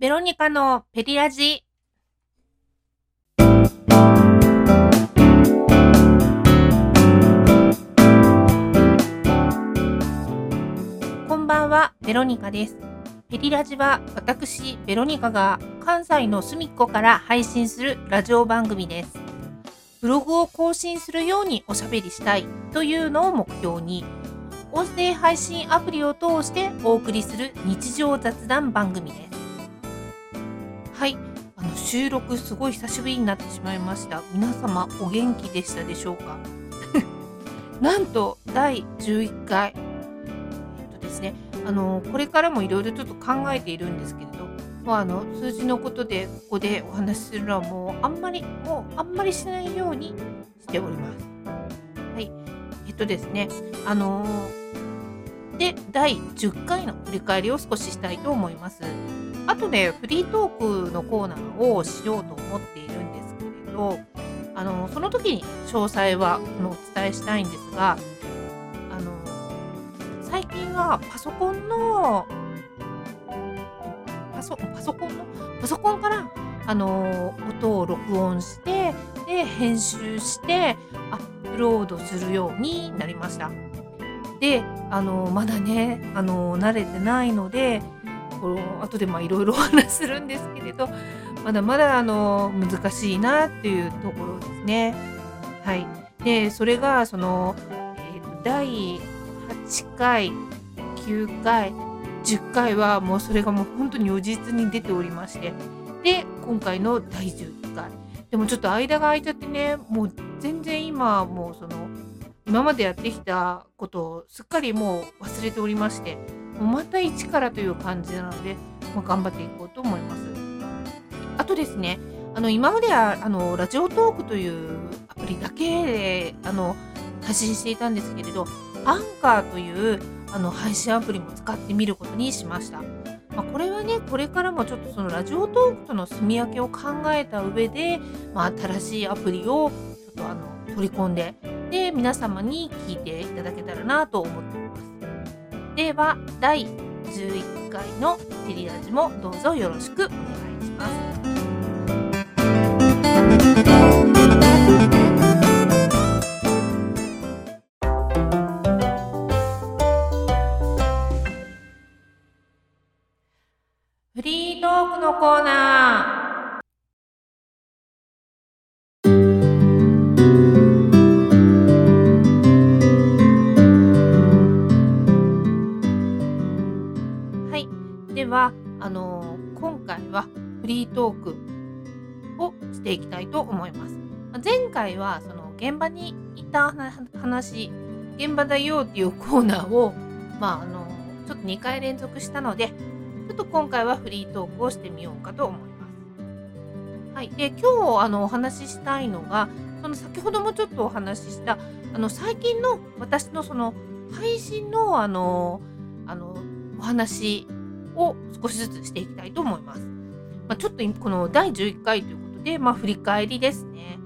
ベロニカのペリラジ。こんばんは、ベロニカです。ペリラジは私、ベロニカが関西の隅っこから配信するラジオ番組です。ブログを更新するようにおしゃべりしたいというのを目標に、音声配信アプリを通してお送りする日常雑談番組です。収録すごい久しぶりになってしまいました。皆様お元気でしたでしょうか？なんと第11回。えっとですね、あのこれからもいろいろちょっと考えているんですけれど、もうあの数字のことでここでお話しするのはもうあんまりもうあんまりしないようにしております。はい、えっとですね、あので第10回の振り返りを少ししたいと思います。あとね、フリートークのコーナーをしようと思っているんですけれど、あのその時に詳細はお伝えしたいんですが、あの最近はパソコンのパソパソコンの？パソコンからあの音を録音してで編集してアップロードするようになりました。であのまだねあの慣れてないのでこの後でまいろいろお話するんですけれどまだまだあの難しいなっていうところですね。はい、でそれがその、えーと第8回9回10回はもうそれがもう本当に如実に出ておりましてで今回の第11回でもちょっと間が空いちゃってねもう全然今もうその今までやってきたことをすっかりもう忘れておりましてまた一からという感じなので、まあ、頑張っていこうと思います。あとですねあの今まではあのラジオトークというアプリだけであの配信していたんですけれどアンカーというあの配信アプリも使ってみることにしました。まあ、これはねこれからもちょっとそのラジオトークとの住み分けを考えた上で、まあ、新しいアプリをちょっとあの取り込んでで皆様に聞いていただけたらなと思ってます。では第11回のテリラジもどうぞよろしくお願いします。フリートークのコーナートークをしていきたいと思います。前回は、その現場にいた話、現場だよっていうコーナーを、まあ、あのちょっと2回連続したので、ちょっと今回はフリートークをしてみようかと思います。はい。で、今日、あの、お話ししたいのが、その先ほどもちょっとお話しした、あの、最近の私のその配信の、あの、あの、お話を少しずつしていきたいと思います。まあ、ちょっとこの第11回ということで、まあ、振り返りですね。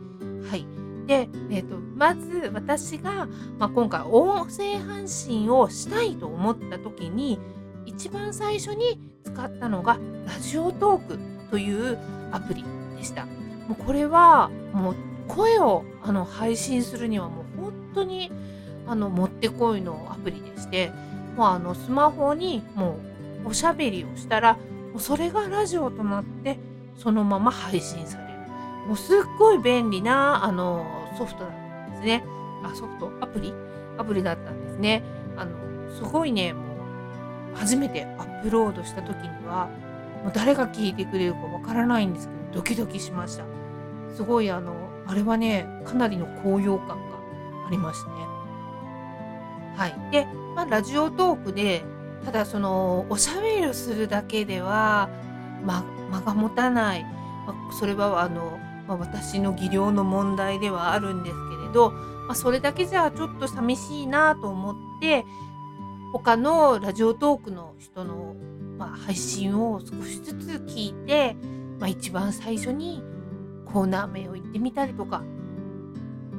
はい。で、えっ、と、まず私が、まあ、今回音声配信をしたいと思った時に、一番最初に使ったのがラジオトークというアプリでした。もうこれはもう声をあの配信するにはもう本当にあのもってこいのアプリでして、もうあのスマホにもうおしゃべりをしたら、うそれがラジオとなってそのまま配信される。もうすっごい便利なあのソフトだったんですね。あ、ソフト？アプリ？アプリだったんですね。あのすごいね、もう初めてアップロードした時にはもう誰が聞いてくれるかわからないんですけどドキドキしましたすごいあのあれはねかなりの高揚感がありましたねはいで、まあ、ラジオトークでただそのおしゃべりをするだけでは、ま、間が持たない、まそれはあの、ま、私の技量の問題ではあるんですけれど、ま、それだけじゃちょっと寂しいなと思って他のラジオトークの人の、ま、配信を少しずつ聞いて、まあ、一番最初にコーナー名を言ってみたりとか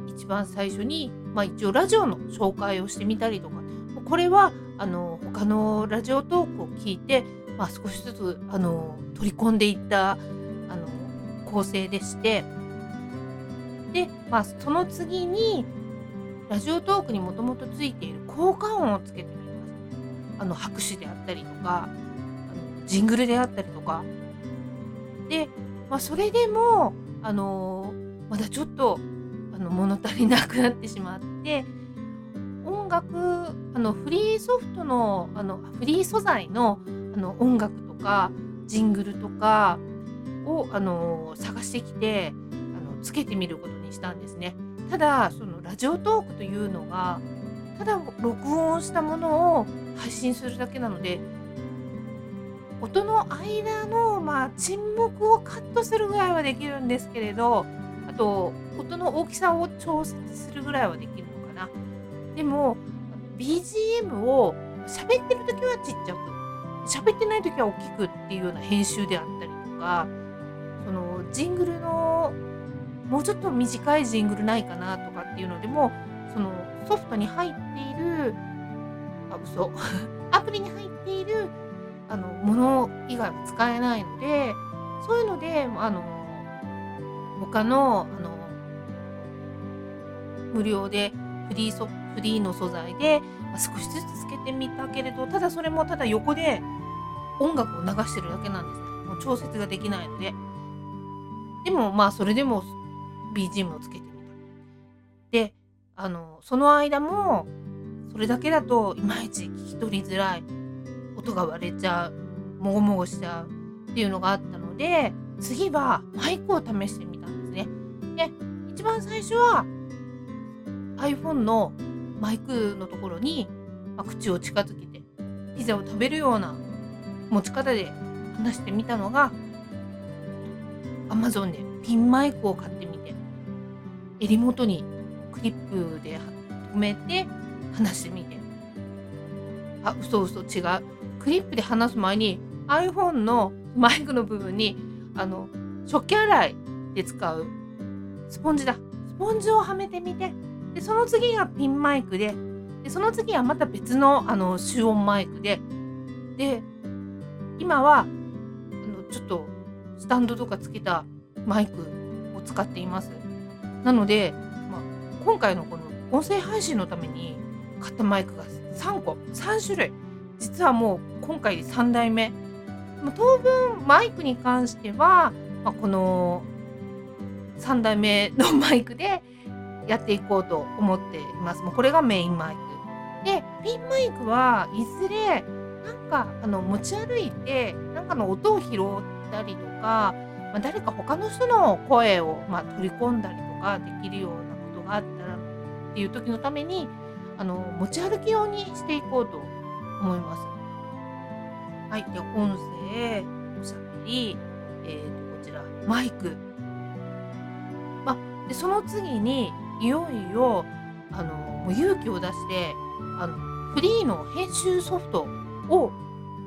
一番最初に、まあ、一応ラジオの紹介をしてみたりとかこれはあの他のラジオトークを聞いてまあ、少しずつあの取り込んでいったあの構成でしてで、まあ、その次にラジオトークにもともとついている効果音をつけてみます。あの拍手であったりとかあのジングルであったりとか。で、まあ、それでもあのまだちょっとあの物足りなくなってしまって音楽あのフリーソフトのあのフリー素材のあの音楽とかジングルとかをあの探してきてあのつけてみることにしたんですね。ただそのラジオトークというのがただ録音したものを配信するだけなので音の間の、まあ、沈黙をカットするぐらいはできるんですけれどあと音の大きさを調節するぐらいはできるでも BGM を喋ってる時はちっちゃく喋ってない時は大きくっていうような編集であったりとかそのジングルのもうちょっと短いジングルないかなとかっていうのでもそのソフトに入っているあ嘘。アプリに入っているあのもの以外は使えないのでそういうのであの他のあの無料でフリーソフフリーの素材で、まあ、少しずつつけてみたけれどただそれもただ横で音楽を流してるだけなんですね。もう調節ができないので。でもまあそれでも BGM をつけてみた。であのその間もそれだけだといまいち聞き取りづらい。音が割れちゃう。もごもごしちゃう。っていうのがあったので次はマイクを試してみたんですね。で一番最初は iPhone のマイクのところに、まあ、口を近づけてピザを食べるような持ち方で話してみたのが Amazon でピンマイクを買ってみて襟元にクリップで留めて話してみて。あ嘘嘘違う。クリップで話す前に iPhone のマイクの部分にあの食器洗いで使うスポンジだ。スポンジをはめてみて。でその次がピンマイクででその次はまた別のあの集音マイクでで今はあのちょっとスタンドとかつけたマイクを使っています。なので、まあ、今回のこの音声配信のために買ったマイクが3個3種類。実はもう今回3代目。当分マイクに関しては、まあ、この3代目のマイクでやっていこうと思っています。もうこれがメインマイク。で、ピンマイクはいずれなんかあの持ち歩いてなんかの音を拾ったりとか、まあ、誰か他の人の声を、まあ、取り込んだりとかできるようなことがあったらっていう時のためにあの持ち歩き用にしていこうと思います。はい、で音声、おしゃべり、えー、とこちらマイク。まあ、でその次にいよいよあのもう勇気を出してあのフリーの編集ソフトを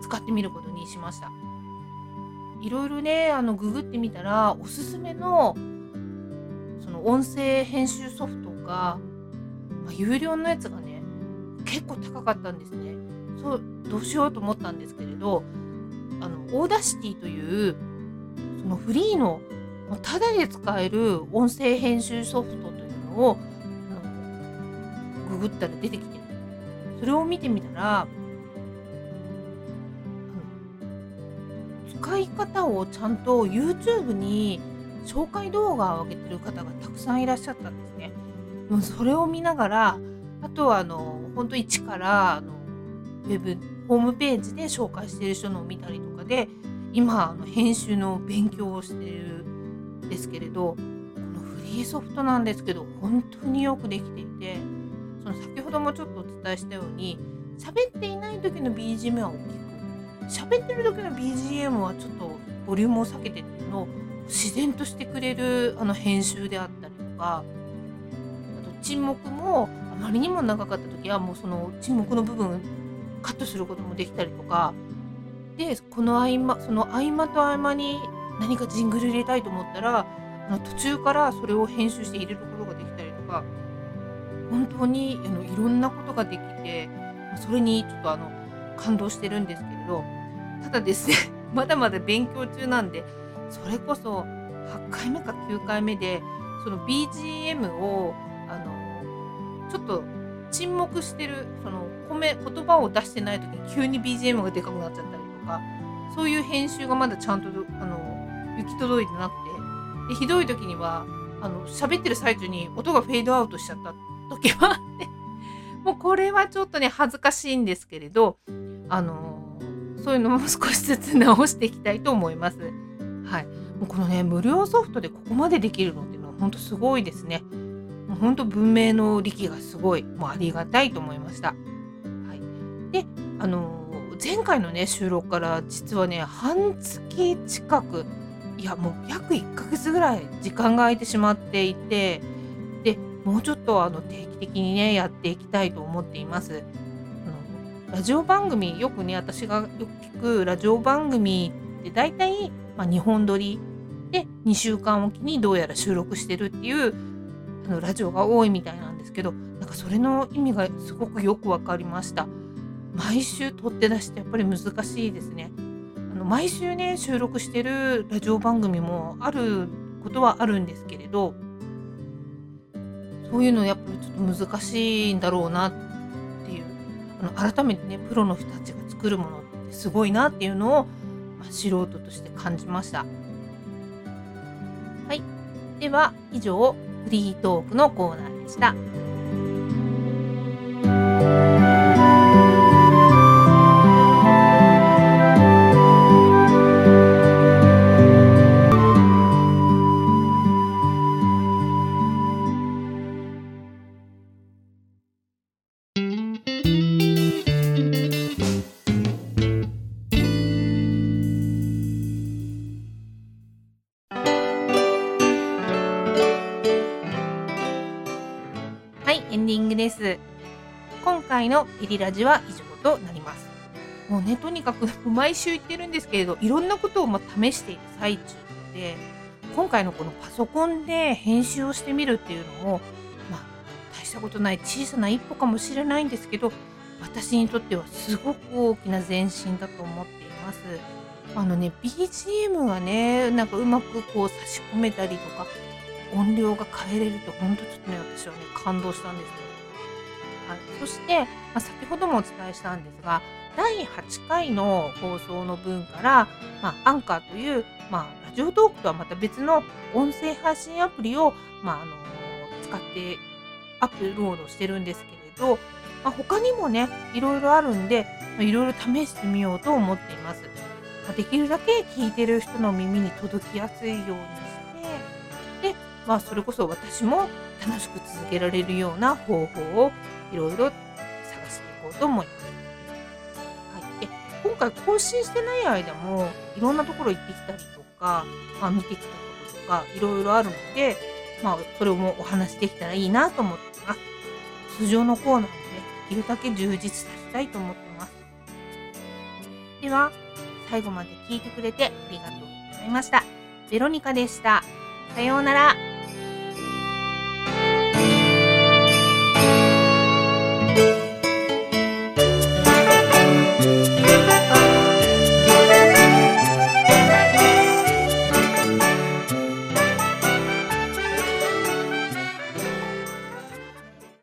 使ってみることにしました。いろいろねあのググってみたらおすすめのその音声編集ソフトが、まあ、有料のやつがね結構高かったんですね。そうどうしようと思ったんですけれどあの Audacity というそのフリーのただで使える音声編集ソフトというのググったら出てきてそれを見てみたら使い方をちゃんと YouTube に紹介動画を上げてる方がたくさんいらっしゃったんですね。それを見ながらあとはあの本当一からあのウェブホームページで紹介してる人のを見たりとかで今あの編集の勉強をしてるんですけれどこのフリーソフトなんですけど本当によくできていてその先ほどもちょっとお伝えしたように喋っていない時の BGM は大きく。喋ってる時の BGM はちょっとボリュームを下げてっていうのを自然としてくれるあの編集であったりとかあと沈黙もあまりにも長かった時はもうその沈黙の部分カットすることもできたりとかでこの合間その合間と合間に何かジングル入れたいと思ったらあ途中からそれを編集して入れることができたりとか本当にあのいろんなことができてそれにちょっとあの感動してるんですけれどただですね まだまだ勉強中なんでそれこそ8回目か9回目でその BGM をあのちょっと沈黙してるその米言葉を出してない時に急に BGM がでかくなっちゃったりとかそういう編集がまだちゃんとあの行き届いてなくてでひどい時にはあの喋ってる最中に音がフェードアウトしちゃった時はあって もうこれはちょっとね恥ずかしいんですけれどあのそういうのも少しずつ直していきたいと思います。はい、もうこのね無料ソフトでここまでできるのっていうのは本当すごいですね。もう本当文明の力がすごいもうありがたいと思いました。はい、であの前回のね収録から実はね半月近くいやもう約1ヶ月ぐらい時間が空いてしまっていてでもうちょっとあの定期的にねやっていきたいと思っています。あのラジオ番組よくね私がよく聞くラジオ番組って大体、まあ、2本撮りで2週間おきにどうやら収録してるっていうあのラジオが多いみたいなんですけどなんかそれの意味がすごくよく分かりました。毎週撮って出してやっぱり難しいですね。の毎週ね収録してるラジオ番組もあることはあるんですけれどそういうのやっぱりちょっと難しいんだろうなっていうあの改めてねプロの人たちが作るものってすごいなっていうのを、まあ、素人として感じました。はい、では以上フリートークのコーナーでした。今回のピリラジは以上となります。もうね、とにかく 毎週言ってるんですけれど、いろんなことをま試している最中で、今回のこのパソコンで編集をしてみるっていうのも、まあ、大したことない小さな一歩かもしれないんですけど、私にとってはすごく大きな前進だと思っています。あのね、BGM がね、なんかうまくこう差し込めたりとか、音量が変えれると、ほんとちょっとね、私はね、感動したんですよ。はい、そして、まあ、先ほどもお伝えしたんですが第8回の放送の分から、まあ、アンカーという、まあ、ラジオトークとはまた別の音声配信アプリを、まあ、あの使ってアップロードしてるんですけれど、まあ、他にもねいろいろあるんで、まあ、いろいろ試してみようと思っています。まあ、できるだけ聞いてる人の耳に届きやすいようにしてで、まあ、それこそ私も楽しく続けられるような方法をいろいろ探していこうと思います。はい、で今回更新してない間もいろんなところ行ってきたりとか、まあ、見てきたこととかいろいろあるので、まあ、それもお話できたらいいなと思ってます。通常のコーナーもね、できるだけ充実させたいと思ってます。では、最後まで聞いてくれてありがとうございました。ベロニカでした。さようなら。